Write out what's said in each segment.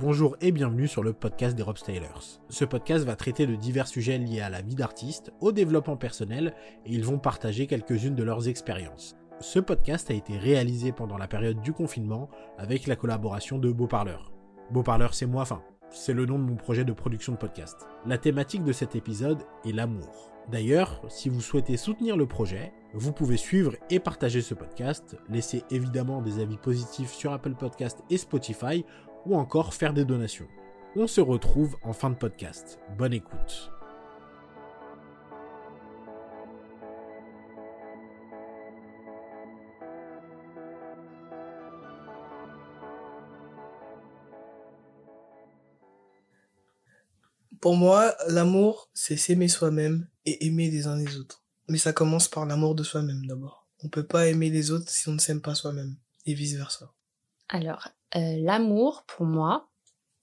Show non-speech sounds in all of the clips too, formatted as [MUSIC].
Bonjour et bienvenue sur le podcast des Rob Stylers. Ce podcast va traiter de divers sujets liés à la vie d'artiste, au développement personnel et ils vont partager quelques-unes de leurs expériences. Ce podcast a été réalisé pendant la période du confinement avec la collaboration de Beau Parleur. Beau Parleur, c'est moi, enfin, c'est le nom de mon projet de production de podcast. La thématique de cet épisode est l'amour. D'ailleurs, si vous souhaitez soutenir le projet, vous pouvez suivre et partager ce podcast, laisser évidemment des avis positifs sur Apple Podcast et Spotify ou encore faire des donations. On se retrouve en fin de podcast. Bonne écoute. Pour moi, l'amour, c'est s'aimer soi-même et aimer les uns les autres. Mais ça commence par l'amour de soi-même d'abord. On peut pas aimer les autres si on ne s'aime pas soi-même et vice versa. Alors, euh, l'amour, pour moi,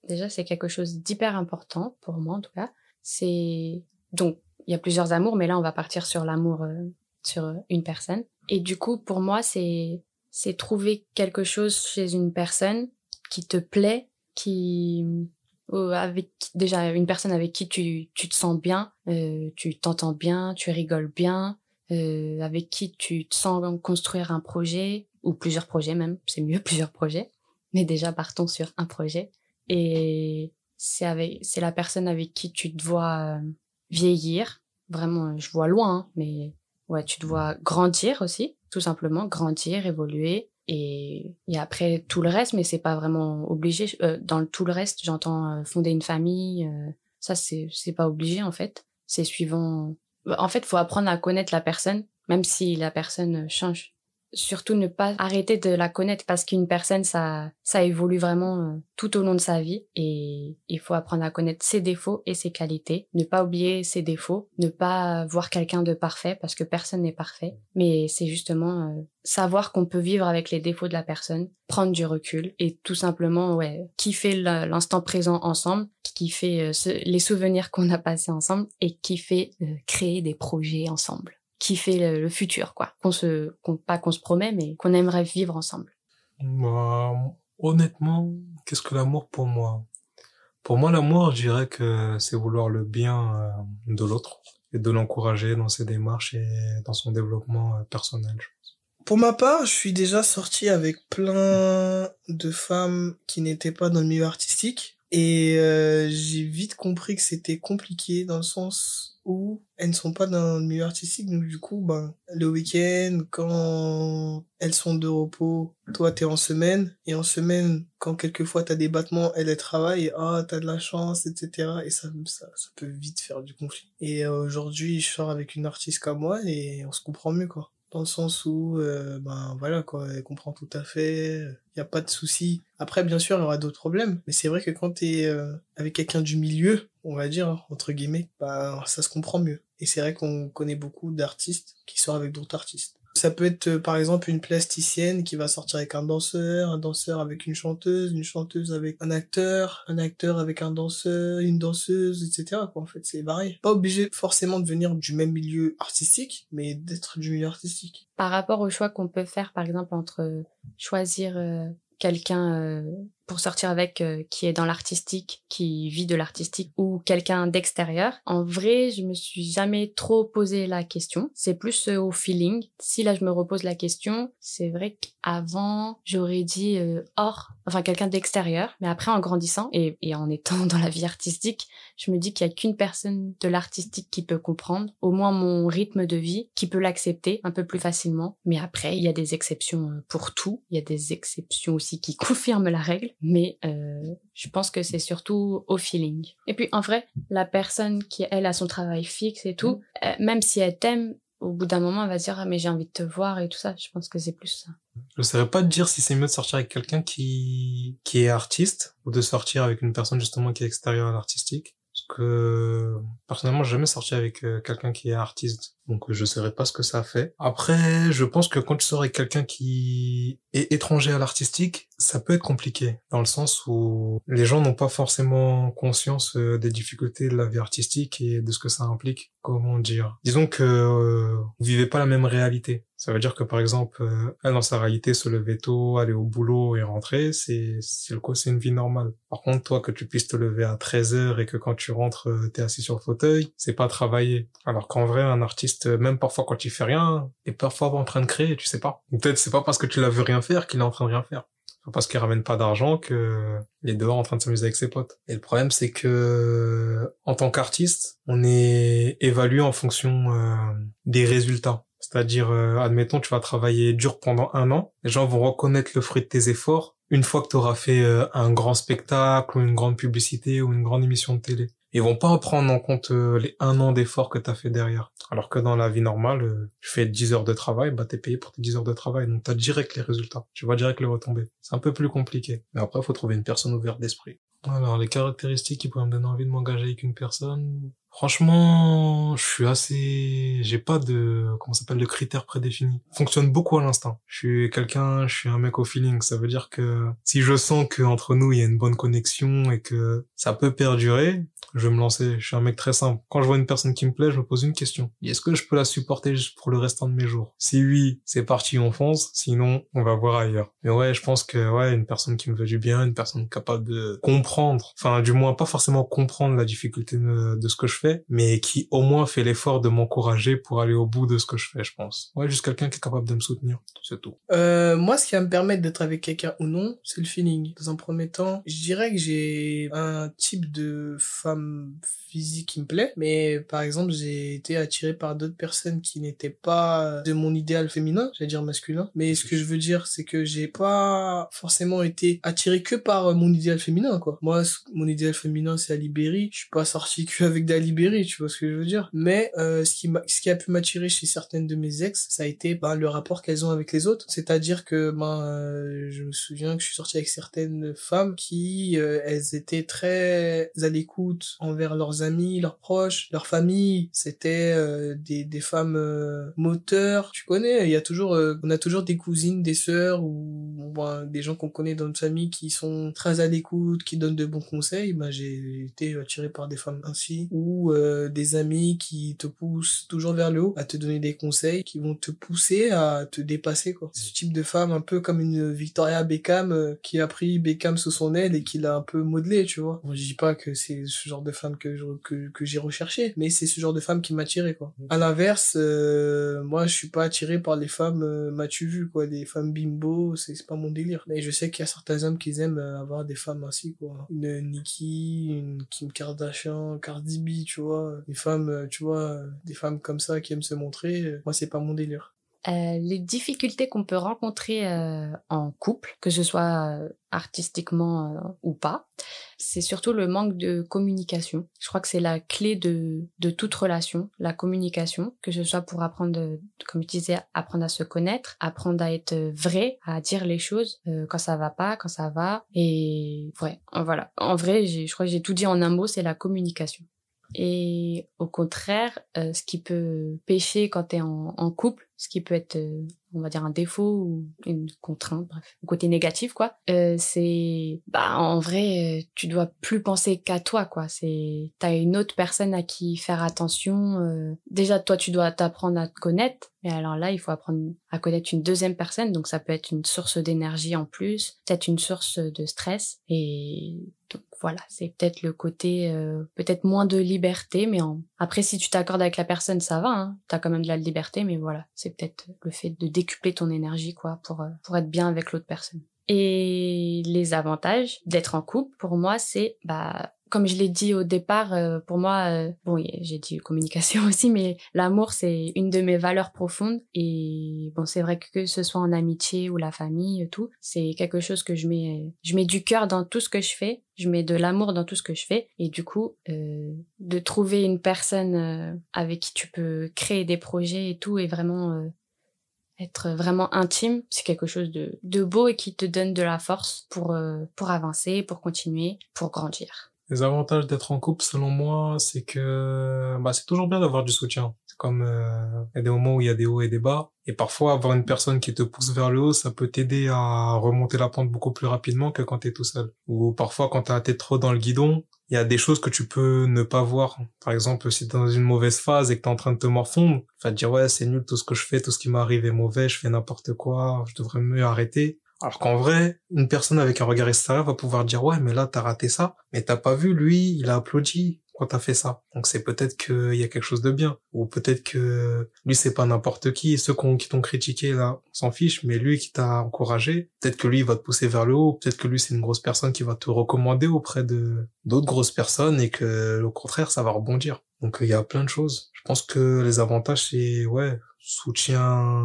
déjà, c'est quelque chose d'hyper important, pour moi en tout cas. C'est donc il y a plusieurs amours, mais là, on va partir sur l'amour euh, sur une personne. Et du coup, pour moi, c'est c'est trouver quelque chose chez une personne qui te plaît, qui avec déjà une personne avec qui tu tu te sens bien, euh, tu t'entends bien, tu rigoles bien, euh, avec qui tu te sens construire un projet ou plusieurs projets même, c'est mieux [LAUGHS] plusieurs projets mais déjà partons sur un projet. Et c'est avec c'est la personne avec qui tu te vois euh, vieillir. Vraiment je vois loin hein, mais ouais tu te vois grandir aussi tout simplement grandir évoluer. Et, et après tout le reste mais c'est pas vraiment obligé. Euh, dans le tout le reste j'entends euh, fonder une famille ça c'est c'est pas obligé en fait. C'est suivant en fait faut apprendre à connaître la personne même si la personne change surtout ne pas arrêter de la connaître parce qu'une personne ça ça évolue vraiment euh, tout au long de sa vie et il faut apprendre à connaître ses défauts et ses qualités. Ne pas oublier ses défauts ne pas voir quelqu'un de parfait parce que personne n'est parfait mais c'est justement euh, savoir qu'on peut vivre avec les défauts de la personne prendre du recul et tout simplement ouais kiffer l'instant présent ensemble kiffer euh, les souvenirs qu'on a passés ensemble et kiffer créer des projets ensemble qui fait le, futur, quoi. Qu'on se, qu'on, pas qu'on se promet, mais qu'on aimerait vivre ensemble. Bah, honnêtement, qu'est-ce que l'amour pour moi? Pour moi, l'amour, je dirais que c'est vouloir le bien euh, de l'autre et de l'encourager dans ses démarches et dans son développement euh, personnel. Je pense. Pour ma part, je suis déjà sorti avec plein de femmes qui n'étaient pas dans le milieu artistique et euh, j'ai vite compris que c'était compliqué dans le sens où elles ne sont pas dans le milieu artistique, donc du coup, ben, le week-end, quand elles sont de repos, toi t'es en semaine, et en semaine, quand quelquefois t'as des battements, elles, elles travaillent, ah, t'as de la chance, etc. Et ça, ça, ça peut vite faire du conflit. Et euh, aujourd'hui, je sors avec une artiste comme moi, et on se comprend mieux, quoi. Dans le sens où euh, ben voilà quoi. Elle comprend tout à fait pas de souci. Après bien sûr il y aura d'autres problèmes mais c'est vrai que quand t'es euh, avec quelqu'un du milieu on va dire entre guillemets ben ça se comprend mieux. Et c'est vrai qu'on connaît beaucoup d'artistes qui sortent avec d'autres artistes ça peut être euh, par exemple une plasticienne qui va sortir avec un danseur, un danseur avec une chanteuse, une chanteuse avec un acteur, un acteur avec un danseur, une danseuse, etc. En fait, c'est varié. Pas obligé forcément de venir du même milieu artistique, mais d'être du milieu artistique. Par rapport au choix qu'on peut faire, par exemple, entre choisir euh, quelqu'un euh, pour sortir avec euh, qui est dans l'artistique, qui vit de l'artistique ou quelqu'un d'extérieur. En vrai, je me suis jamais trop posé la question. C'est plus euh, au feeling. Si là je me repose la question, c'est vrai qu'avant j'aurais dit euh, hors, enfin quelqu'un d'extérieur. Mais après en grandissant et, et, en étant [LAUGHS] dans la vie artistique, je me dis qu'il y a qu'une personne de l'artistique qui peut comprendre, au moins mon rythme de vie, qui peut l'accepter un peu plus facilement. Mais après, il y a des exceptions pour tout. Il y a des exceptions aussi qui [LAUGHS] confirment la règle mais euh, je pense que c'est surtout au feeling. Et puis en vrai, la personne qui elle a son travail fixe et tout, mm. euh, même si elle t'aime, au bout d'un moment elle va dire ah, mais j'ai envie de te voir et tout ça. Je pense que c'est plus ça. Je saurais pas te dire si c'est mieux de sortir avec quelqu'un qui qui est artiste ou de sortir avec une personne justement qui est extérieure à l'artistique. Parce que personnellement, j'ai jamais sorti avec euh, quelqu'un qui est artiste. Donc je saurais pas ce que ça fait. Après, je pense que quand tu sors avec quelqu'un qui est étranger à l'artistique, ça peut être compliqué dans le sens où les gens n'ont pas forcément conscience euh, des difficultés de la vie artistique et de ce que ça implique. Comment dire Disons que euh, vous vivez pas la même réalité. Ça veut dire que par exemple, euh, dans sa réalité se lever tôt, aller au boulot et rentrer, c'est c'est le c'est une vie normale. Par contre, toi que tu puisses te lever à 13 heures et que quand tu rentres, euh, t'es assis sur le fauteuil, c'est pas travailler. Alors qu'en vrai, un artiste, même parfois quand il fait rien, est parfois en train de créer, tu sais pas. Peut-être c'est pas parce que tu l'as vu rien faire qu'il est en train de rien faire parce qu'il ramène pas d'argent que il est dehors en train de s'amuser avec ses potes. Et le problème c'est que en tant qu'artiste, on est évalué en fonction euh, des résultats. C'est-à-dire, euh, admettons, tu vas travailler dur pendant un an, les gens vont reconnaître le fruit de tes efforts une fois que tu auras fait euh, un grand spectacle ou une grande publicité ou une grande émission de télé. Ils vont pas prendre en compte euh, les un an d'efforts que tu as fait derrière. Alors que dans la vie normale, tu fais 10 heures de travail, bah t'es payé pour tes 10 heures de travail, donc t'as direct les résultats. Tu vois direct les retombées. C'est un peu plus compliqué. Mais après, faut trouver une personne ouverte d'esprit. Alors, les caractéristiques qui pourraient me donner envie de m'engager avec une personne, Franchement, je suis assez, j'ai pas de, comment s'appelle, de critères prédéfinis. Fonctionne beaucoup à l'instinct. Je suis quelqu'un, je suis un mec au feeling. Ça veut dire que si je sens que entre nous il y a une bonne connexion et que ça peut perdurer, je vais me lancer. Je suis un mec très simple. Quand je vois une personne qui me plaît, je me pose une question. Est-ce que je peux la supporter pour le restant de mes jours? Si oui, c'est parti, on fonce. Sinon, on va voir ailleurs. Mais ouais, je pense que ouais, une personne qui me veut du bien, une personne capable de comprendre, enfin du moins pas forcément comprendre la difficulté de, ce que je fais, mais qui au moins fait l'effort de m'encourager pour aller au bout de ce que je fais, je pense. Ouais, juste quelqu'un qui est capable de me soutenir, c'est tout. Euh, moi, ce qui va me permettre d'être avec quelqu'un ou non, c'est le feeling. Dans un premier temps, je dirais que j'ai un type de femme physique qui me plaît, mais par exemple, j'ai été attiré par d'autres personnes qui n'étaient pas de mon idéal féminin, j'allais dire masculin. Mais ce que je veux dire, c'est que j'ai pas forcément été attiré que par mon idéal féminin, quoi. Moi, mon idéal féminin, c'est Alibéry. Je suis pas sorti que avec Tu vois ce que je veux dire. Mais euh, ce qui ce qui a pu m'attirer chez certaines de mes ex, ça a été ben, le rapport qu'elles ont avec les autres. C'est-à-dire que ben euh, je me souviens que je suis sorti avec certaines femmes qui euh, elles étaient très à l'écoute envers leurs amis, leurs proches, leur famille. C'était euh, des, des femmes euh, moteurs. Tu connais, il y a toujours, euh, on a toujours des cousines, des sœurs ou des gens qu'on connaît dans notre famille qui sont très à l'écoute, qui donnent de bons conseils. Ben, j'ai été attiré par des femmes ainsi ou des amis qui te poussent toujours vers le haut, à te donner des conseils, qui vont te pousser à te dépasser. Quoi. Ce type de femme, un peu comme une Victoria Beckham qui a pris Beckham sous son aile et qui l'a un peu modelé, tu vois. je dis pas que c'est ce genre de femme que que, que j'ai recherché mais c'est ce genre de femme qui m'attirait quoi à l'inverse euh, moi je suis pas attiré par les femmes euh, m'as-tu vu quoi des femmes bimbo c'est pas mon délire mais je sais qu'il y a certains hommes qui aiment euh, avoir des femmes ainsi quoi une Nicki une Kim Kardashian Cardi B tu vois des femmes euh, tu vois des femmes comme ça qui aiment se montrer moi c'est pas mon délire euh, les difficultés qu'on peut rencontrer euh, en couple, que ce soit euh, artistiquement ou pas, c'est surtout le manque de communication. Je crois que c'est la clé de, de toute relation, la communication, que ce soit pour apprendre, comme je disais, apprendre à se connaître, apprendre à être vrai, à dire les choses quand ça va pas, quand ça va. Et ouais, voilà. En vrai, je crois que j'ai tout dit en un mot, c'est la communication. Et au contraire, euh, ce qui peut pêcher quand tu es en, en, couple, ce qui peut être, euh, on va dire, un défaut ou une contrainte, bref, un côté négatif, quoi, euh, c'est, bah, en vrai, euh, tu dois plus penser qu'à toi, quoi. C'est, t'as une autre personne à qui faire attention. déjà, toi, tu dois t'apprendre à te connaître, mais alors là, il faut apprendre à connaître une deuxième personne, donc ça peut être une source d'énergie en plus, peut-être une source de stress, et donc voilà, c'est peut-être le côté euh, peut-être moins de liberté, mais après si tu t'accordes avec la personne, ça va, hein, t'as quand même de la liberté, mais voilà, c'est peut-être le fait de décupler ton énergie quoi pour euh, pour être bien avec l'autre personne. Et les avantages d'être en couple, pour moi, c'est bah comme je l'ai dit au départ, euh, pour moi, euh, bon, j'ai dit communication [LAUGHS] aussi, mais l'amour, c'est une de mes valeurs profondes. Et bon, c'est vrai que que ce soit en amitié ou la famille, tout, c'est quelque chose que je mets, je mets du cœur dans tout ce que je fais. Je mets de l'amour dans tout ce que je fais. Et du coup, euh, de trouver une personne avec qui tu peux créer des projets et tout, et vraiment être vraiment intime, c'est quelque chose de, de beau et qui te donne de la force pour, pour avancer, pour continuer, pour grandir. Les avantages d'être en couple, selon moi, c'est que bah, c'est toujours bien d'avoir du soutien. comme euh, il y a des moments où il y a des hauts et des bas. Et parfois, avoir une personne qui te pousse vers le haut, ça peut t'aider à remonter la pente beaucoup plus rapidement que quand t'es tout seul. Ou parfois, quand t'as tête trop dans le guidon, il y a des choses que tu peux ne pas voir. Par exemple, si t'es dans une mauvaise phase et que t'es en train de te morfondre, tu vas te dire, ouais, c'est nul, tout ce que je fais, tout ce qui m'arrive est mauvais, je fais n'importe quoi, je devrais mieux arrêter. Alors qu'en vrai, une personne avec un regard extérieur va pouvoir dire, ouais, mais là, t'as raté ça, mais t'as pas vu, lui, il a applaudi quand t'as fait ça. Donc c'est peut-être qu'il y a quelque chose de bien. Ou peut-être que lui, c'est pas n'importe qui. Ceux qui t'ont critiqué, là, s'en fiche. Mais lui qui t'a encouragé, peut-être que lui, il va te pousser vers le haut. Peut-être que lui, c'est une grosse personne qui va te recommander auprès de d'autres grosses personnes et que, au contraire, ça va rebondir. Donc il y a plein de choses. Je pense que les avantages, c'est, ouais, soutien,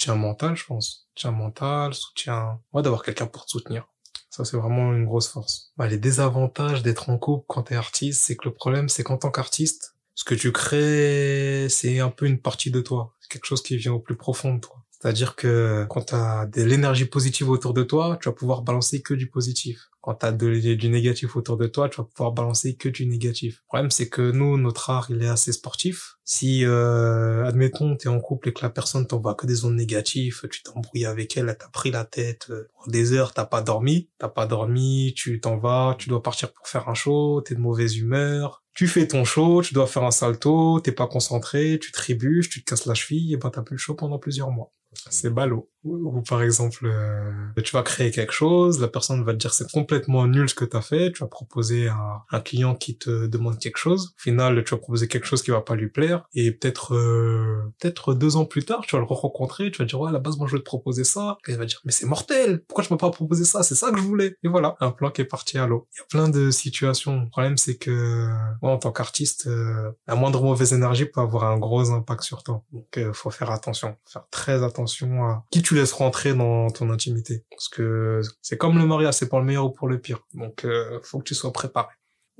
soutien mental, je pense. Soutien mental, soutien, ouais, d'avoir quelqu'un pour te soutenir. Ça, c'est vraiment une grosse force. Bah, les désavantages d'être en couple quand t'es artiste, c'est que le problème, c'est qu'en tant qu'artiste, ce que tu crées, c'est un peu une partie de toi. Quelque chose qui vient au plus profond de toi. C'est-à-dire que quand tu as de l'énergie positive autour de toi, tu vas pouvoir balancer que du positif. Quand tu as de, du négatif autour de toi, tu vas pouvoir balancer que du négatif. Le problème, c'est que nous, notre art, il est assez sportif. Si, euh, admettons, tu es en couple et que la personne t'envoie que des zones négatives, tu t'embrouilles avec elle, elle t'a pris la tête euh, des heures, t'as pas dormi, t'as pas dormi, tu t'en vas, tu dois partir pour faire un show, t'es de mauvaise humeur, tu fais ton show, tu dois faire un salto, t'es pas concentré, tu trébuches, tu te casses la cheville, et ben t'as plus le show pendant plusieurs mois. C'est ballot. Ou par exemple, euh, tu vas créer quelque chose, la personne va te dire c'est complètement nul ce que tu as fait, tu vas proposer à un client qui te demande quelque chose, au final tu vas proposer quelque chose qui va pas lui plaire, et peut-être euh, peut-être deux ans plus tard, tu vas le rencontrer, tu vas dire ouais à la base moi je vais te proposer ça, et il va dire mais c'est mortel, pourquoi tu m'as pas proposé ça, c'est ça que je voulais, et voilà, un plan qui est parti à l'eau. Il y a plein de situations. Le problème c'est que en tant qu'artiste, euh, la moindre mauvaise énergie peut avoir un gros impact sur toi, donc faut faire attention, faire très attention à qui tu laisses rentrer dans ton intimité. Parce que c'est comme le mariage, c'est pour le meilleur ou pour le pire. Donc, euh, faut que tu sois préparé.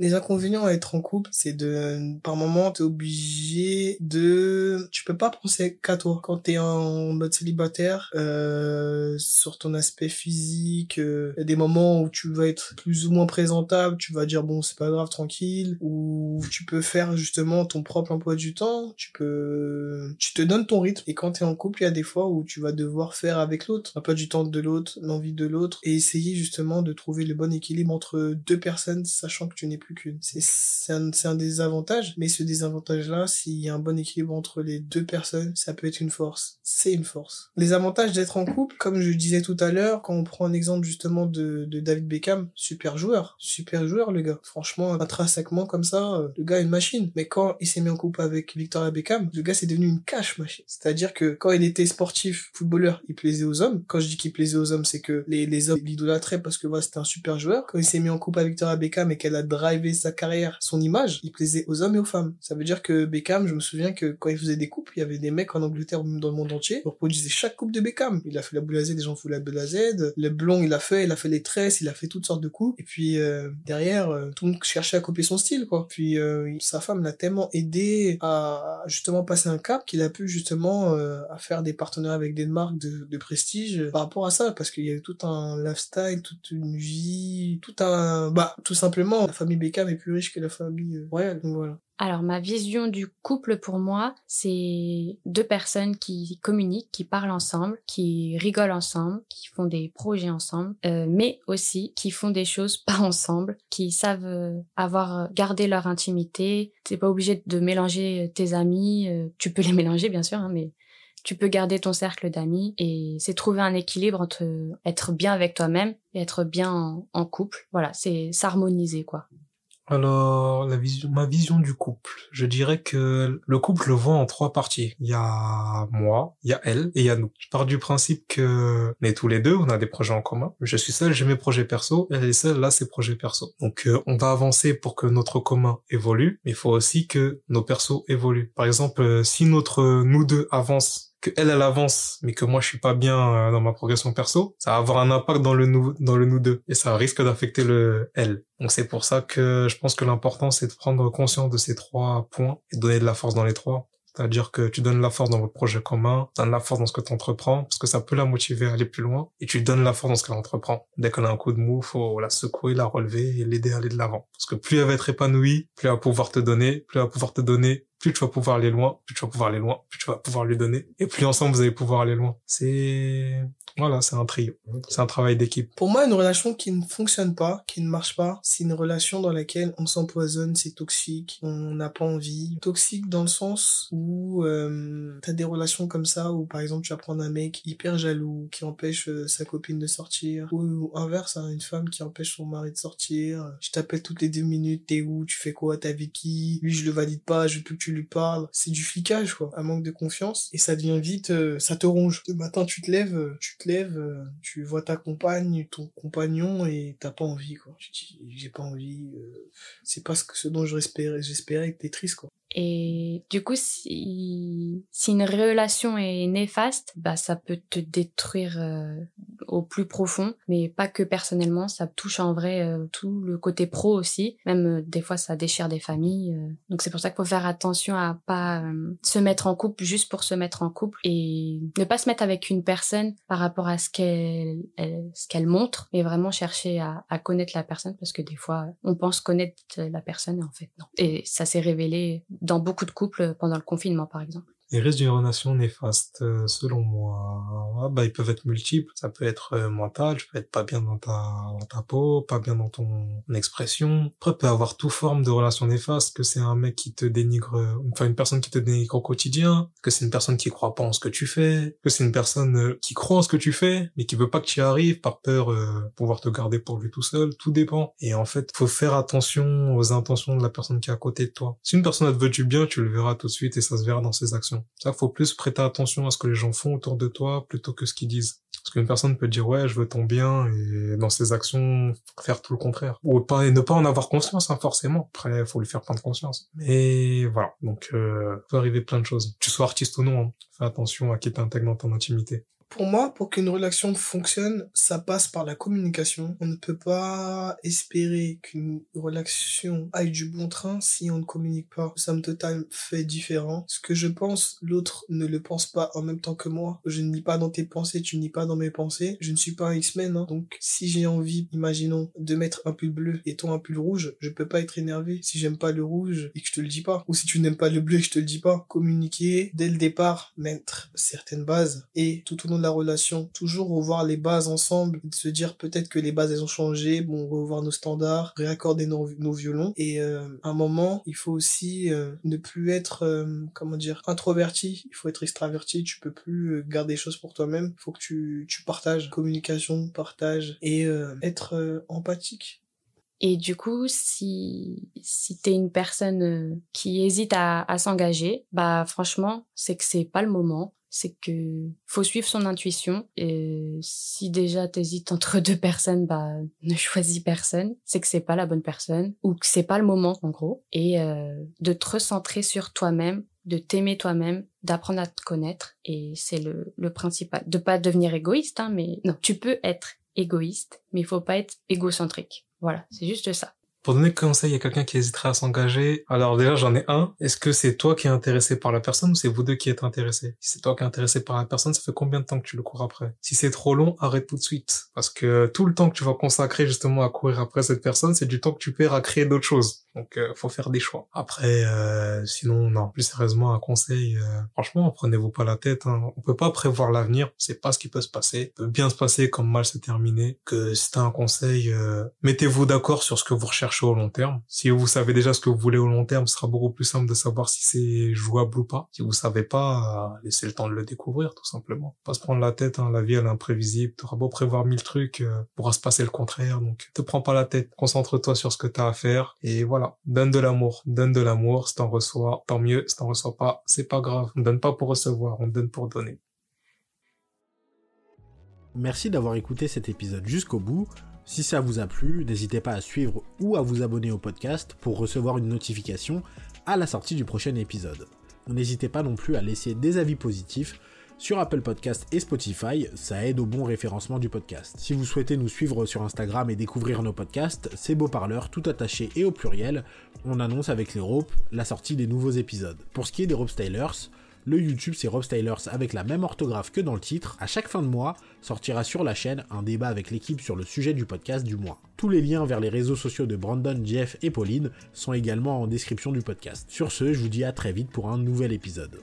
Les inconvénients à être en couple, c'est de, par moment, t'es obligé de, tu peux pas penser qu'à toi. Quand t'es en mode célibataire, euh, sur ton aspect physique, euh, il y a des moments où tu vas être plus ou moins présentable, tu vas dire bon, c'est pas grave, tranquille, ou tu peux faire justement ton propre emploi du temps, tu peux, tu te donnes ton rythme. Et quand t'es en couple, il y a des fois où tu vas devoir faire avec l'autre, peu du temps de l'autre, l'envie de l'autre, et essayer justement de trouver le bon équilibre entre deux personnes, sachant que tu n'es plus C'est un, un désavantage, mais ce désavantage-là, s'il y a un bon équilibre entre les deux personnes, ça peut être une force. C'est une force. Les avantages d'être en couple, comme je disais tout à l'heure, quand on prend un exemple justement de, de David Beckham, super joueur, super joueur le gars. Franchement, intrinsèquement comme ça, euh, le gars est une machine. Mais quand il s'est mis en couple avec Victoria Beckham, le gars c'est devenu une cash machine. C'est-à-dire que quand il était sportif, footballeur, il plaisait aux hommes. Quand je dis qu'il plaisait aux hommes, c'est que les, les hommes l'idolâtraient parce que voilà, c'était un super joueur. Quand il s'est mis en couple avec Victoria Beckham et qu'elle a drive sa carrière, son image, il plaisait aux hommes et aux femmes. Ça veut dire que Beckham, je me souviens que quand il faisait des coupes, il y avait des mecs en Angleterre, même dans le monde entier, qui reproduisaient chaque coupe de Beckham. Il a fait la boule à Z, des gens font la boule à Z. Le blond, il a fait, il a fait les tresses, il a fait toutes sortes de coupes. Et puis euh, derrière, euh, tout le monde cherchait à copier son style, quoi. Puis euh, sa femme l'a tellement aidé à justement passer un cap qu'il a pu justement à faire des partenaires avec des marques de, de prestige par rapport à ça, parce qu'il y a eu tout un lifestyle, toute une vie, tout un, bah, tout simplement, la famille Beckham est plus riche que la famille euh, royale, donc voilà. Alors ma vision du couple pour moi, c'est deux personnes qui communiquent, qui parlent ensemble, qui rigolent ensemble, qui font des projets ensemble, euh, mais aussi qui font des choses [LAUGHS] pas ensemble, qui savent euh, avoir gardé leur intimité. T'es pas obligé de mélanger tes amis, tu peux les [LAUGHS] mélanger bien sûr, hein, mais tu peux garder ton cercle d'amis et c'est trouver un équilibre entre être bien avec toi-même et être bien en couple. Voilà, c'est s'harmoniser quoi. Alors, la vision, ma vision du couple, je dirais que le couple le voit en trois parties. Il y a moi, il y a elle et il y a nous. Je pars du principe que on est tous les deux, on a des projets en commun. Je suis seul, j'ai mes projets perso, elle est seule, là, ses projets perso. Donc, euh, on va avancer pour que notre commun évolue, mais il faut aussi que nos persos évoluent. Par exemple, euh, si notre nous deux avance que elle elle avance mais que moi je suis pas bien euh, dans ma progression perso ça va avoir un impact dans le nous dans le nous deux et ça risque d'affecter le elle donc c'est pour ça que je pense que l'important c'est de prendre conscience de ces trois points et donner de la force dans les trois c'est-à-dire que tu donnes la force dans votre projet commun, tu donnes la force dans ce que tu entreprends, parce que ça peut la motiver à aller plus loin, et tu donnes la force dans ce qu'elle entreprend. Dès qu'elle a un coup de mou, faut la secouer, la relever et l'aider à aller de l'avant. Parce que plus elle va être épanouie, plus elle va pouvoir te donner, plus elle va pouvoir te donner, plus tu vas pouvoir aller loin, plus tu vas pouvoir aller loin, plus tu vas pouvoir lui donner, et plus ensemble vous allez pouvoir aller loin. C'est voilà, c'est un trio. C'est un travail d'équipe. Pour moi, une relation qui ne fonctionne pas, qui ne marche pas, c'est une relation dans laquelle on s'empoisonne, c'est toxique, on n'a pas envie. Toxique dans le sens où euh, t'as des relations comme ça où par exemple tu vas prendre un mec hyper jaloux qui empêche euh, sa copine de sortir ou, inverse, hein, une femme qui empêche son mari de sortir. Je t'appelle toutes les deux minutes, t'es où, tu fais quoi, t'es avec qui, lui je le valide pas, je veux plus que tu lui parles. C'est du flicage quoi, un manque de confiance et ça devient vite, euh, ça te ronge. Le matin tu te lèves, euh, tu te lèves, euh, tu vois ta compagne, ton compagnon et t'as pas envie quoi. Tu dis j'ai pas envie, c'est pas ce, que, ce dont j'espérais, j'espérais que t'es triste quoi. Et du coup, si, si une relation est néfaste, bah ça peut te détruire euh, au plus profond, mais pas que personnellement, ça touche en vrai euh, tout le côté pro aussi. Même euh, des fois, ça déchire des familles. Donc c'est pour ça qu'il faut faire attention à pas se mettre en couple juste pour se mettre en couple et ne pas se mettre avec une personne par rapport à ce qu'elle ce qu'elle montre, mais vraiment chercher à, à connaître la personne parce que des fois, on pense connaître la personne et en fait non. Et ça s'est révélé dans beaucoup de couples pendant le confinement, par exemple. Les risques d'une relation néfaste, euh, selon moi, bah, ils peuvent être multiples. Ça peut être euh, mental, tu peux être pas bien dans ta, dans ta peau, pas bien dans ton expression. Après, peut avoir toute forme de relation néfaste, que c'est un mec qui te dénigre, euh, enfin une personne qui te dénigre au quotidien, que c'est une personne qui croit pas en ce que tu fais, que c'est une personne qui croit en ce que tu fais, mais qui veut pas que tu y arrives par peur de pouvoir te garder pour lui tout seul. Tout dépend. Et en fait, faut faire attention aux intentions de la personne qui est à côté de toi. Si une personne te veut du bien, tu le verras tout de suite et ça se verra dans ses actions. Ça, faut plus prêter attention à ce que les gens font autour de toi plutôt que ce qu'ils disent. Parce qu'une personne peut dire ouais, je veux ton bien et dans ses actions faire tout le contraire. Ou pas et ne pas en avoir conscience hein, forcément. Après, faut lui faire prendre conscience. Mais voilà, donc euh, peut arriver plein de choses. Tu sois artiste ou non, hein. fais attention à qui t'intègre dans ton intimité. Pour moi, pour qu'une relation fonctionne, ça passe par la communication. On ne peut pas espérer qu'une relation aille du bon train si on ne communique pas. Nous sommes totalement fait différents. Ce que je pense, l'autre ne le pense pas en même temps que moi. Je ne lis pas dans tes pensées, tu ne lis pas dans mes pensées. Je ne suis pas un X-Men, hein. donc si j'ai envie, imaginons, de mettre un pull bleu et toi un pull rouge, je peux pas être énervé si j'aime pas le rouge et que je te le dis pas. Ou si tu n'aimes pas le bleu et que je te le dis pas. Communiquer dès le départ, mettre certaines bases et tout au long la relation. Toujours revoir les bases ensemble, se dire peut-être que les bases elles ont changé, bon revoir nos standards, réaccorder nos, violons. Et euh, à un moment, il faut aussi euh, ne plus être euh, comment dire introverti. Il faut être extraverti. Tu peux plus garder des choses pour toi-même. Il faut que tu tu partages, communication, partage et être empathique. Et du coup, si si t'es une personne qui hésite à, à s'engager, bah franchement, c'est que c'est pas le moment c'est que faut suivre son intuition et si déjà t'hésites entre deux personnes, bah ne choisis personne, c'est que c'est pas la bonne personne ou que c'est pas le moment en gros. Et euh, de te recentrer sur toi-même, de t'aimer toi-même, d'apprendre à te connaître. Et c'est le, le principal, de pas devenir égoïste hein, mais non, tu peux être égoïste mais il faut pas être égocentrique. Voilà, c'est juste ça. Pour donner conseil à quelqu'un qui hésiterait à s'engager, alors déjà j'en ai un. Est-ce que c'est toi qui es intéressé par la personne ou c'est vous deux qui êtes intéressés? Si c'est toi qui es intéressé par la personne, ça fait combien de temps que tu le cours après? Si c'est trop long, arrête tout de suite. Parce que tout le temps que tu vas consacrer justement à courir après cette personne, c'est du temps que tu perds à créer d'autres choses. Donc euh, faut faire des choix. Après, euh, sinon non. Plus sérieusement, un conseil. Euh, franchement, prenez-vous pas la tête. Hein. On peut pas prévoir l'avenir. On sait pas ce qui peut se passer. Peut bien se passer comme mal se terminer. Que c'est un conseil, euh, mettez-vous d'accord sur ce que vous recherchez au long terme. Si vous savez déjà ce que vous voulez au long terme, ce sera beaucoup plus simple de savoir si c'est jouable ou pas. Si vous savez pas, euh, laissez le temps de le découvrir tout simplement. Pas se prendre la tête. Hein. La vie elle est imprévisible. T'auras beau prévoir mille trucs, pourra se passer le contraire. Donc te prends pas la tête. Concentre-toi sur ce que t'as à faire et voilà Donne de l'amour. Donne de l'amour. Si t'en reçois, tant mieux. Si t'en reçois pas, c'est pas grave. On donne pas pour recevoir, on donne pour donner. Merci d'avoir écouté cet épisode jusqu'au bout. Si ça vous a plu, n'hésitez pas à suivre ou à vous abonner au podcast pour recevoir une notification à la sortie du prochain épisode. N'hésitez pas non plus à laisser des avis positifs sur Apple Podcast et Spotify, ça aide au bon référencement du podcast. Si vous souhaitez nous suivre sur Instagram et découvrir nos podcasts, c'est Beau Parleur, tout attaché et au pluriel. On annonce avec les ropes la sortie des nouveaux épisodes. Pour ce qui est des Rope Stylers, Le YouTube c'est Rob Stylers avec la même orthographe que dans le titre. À chaque fin de mois, sortira sur la chaîne un débat avec l'équipe sur le sujet du podcast du mois. Tous les liens vers les réseaux sociaux de Brandon, Jeff et Pauline sont également en description du podcast. Sur ce, je vous dis à très vite pour un nouvel épisode.